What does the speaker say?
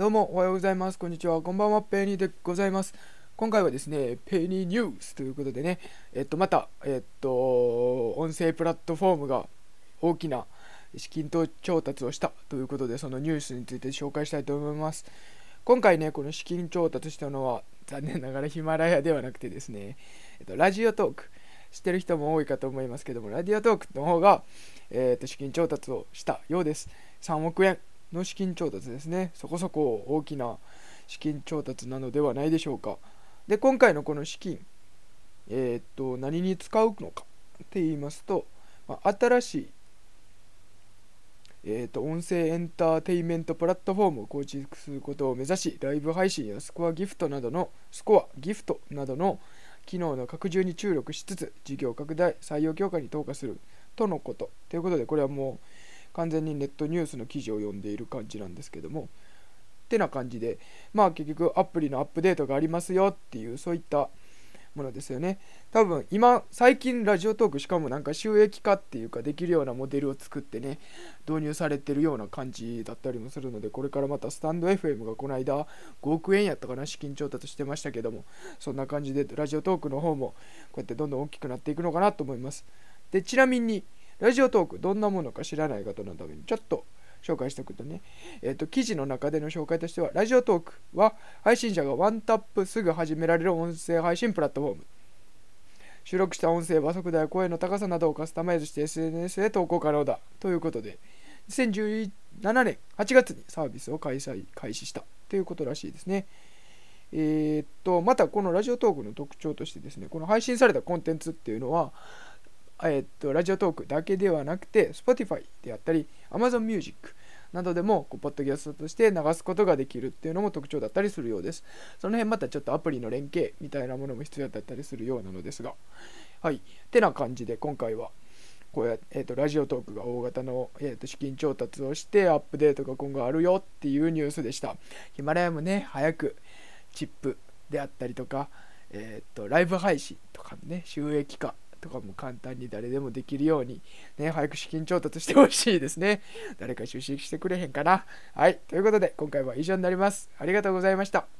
どうもおはようございます。こんにちは。こんばんは。ペニーでございます。今回はですね、ペニーニュースということでね、えっと、また、えっと、音声プラットフォームが大きな資金調達をしたということで、そのニュースについて紹介したいと思います。今回ね、この資金調達したのは、残念ながらヒマラヤではなくてですね、えっと、ラジオトーク。知ってる人も多いかと思いますけども、ラディオトークの方が、えー、と資金調達をしたようです。3億円の資金調達ですね。そこそこ大きな資金調達なのではないでしょうか。で今回のこの資金えー、っと何に使うのかって言いますと、まあ、新しいえーと、音声エンターテインメントプラットフォームを構築することを目指しライブ配信やスコアギフトなどのスコアギフトなどの機能の拡充に注力しつつ事業拡大採用強化に投下するとのこと。ということでこれはもう完全にネットニュースの記事を読んでいる感じなんですけどもってな感じでまあ結局アプリのアップデートがありますよっていうそういったものですよね。多分今最近ラジオトークしかもなんか収益化っていうかできるようなモデルを作ってね導入されてるような感じだったりもするのでこれからまたスタンド FM がこの間5億円やったかな資金調達してましたけどもそんな感じでラジオトークの方もこうやってどんどん大きくなっていくのかなと思います。でちなみにラジオトーク、どんなものか知らない方のためにちょっと紹介しておくとね、えっ、ー、と、記事の中での紹介としては、ラジオトークは配信者がワンタップすぐ始められる音声配信プラットフォーム。収録した音声、和速度や声の高さなどをカスタマイズして SNS へ投稿可能だということで、2017年8月にサービスを開催、開始したということらしいですね。えー、っと、またこのラジオトークの特徴としてですね、この配信されたコンテンツっていうのは、えっと、ラジオトークだけではなくて、Spotify であったり、Amazon Music などでも、こうポッドキャストとして流すことができるっていうのも特徴だったりするようです。その辺またちょっとアプリの連携みたいなものも必要だったりするようなのですが。はい。てな感じで、今回は、こうやえーと、ラジオトークが大型の、えーと、資金調達をしてアップデートが今後あるよっていうニュースでした。ヒマラヤもね、早くチップであったりとか、えーとライブ配信とかね、収益化かも簡単に誰でもできるように、ね、早く資金調達してほしいですね。誰か出資してくれへんかな。はい。ということで、今回は以上になります。ありがとうございました。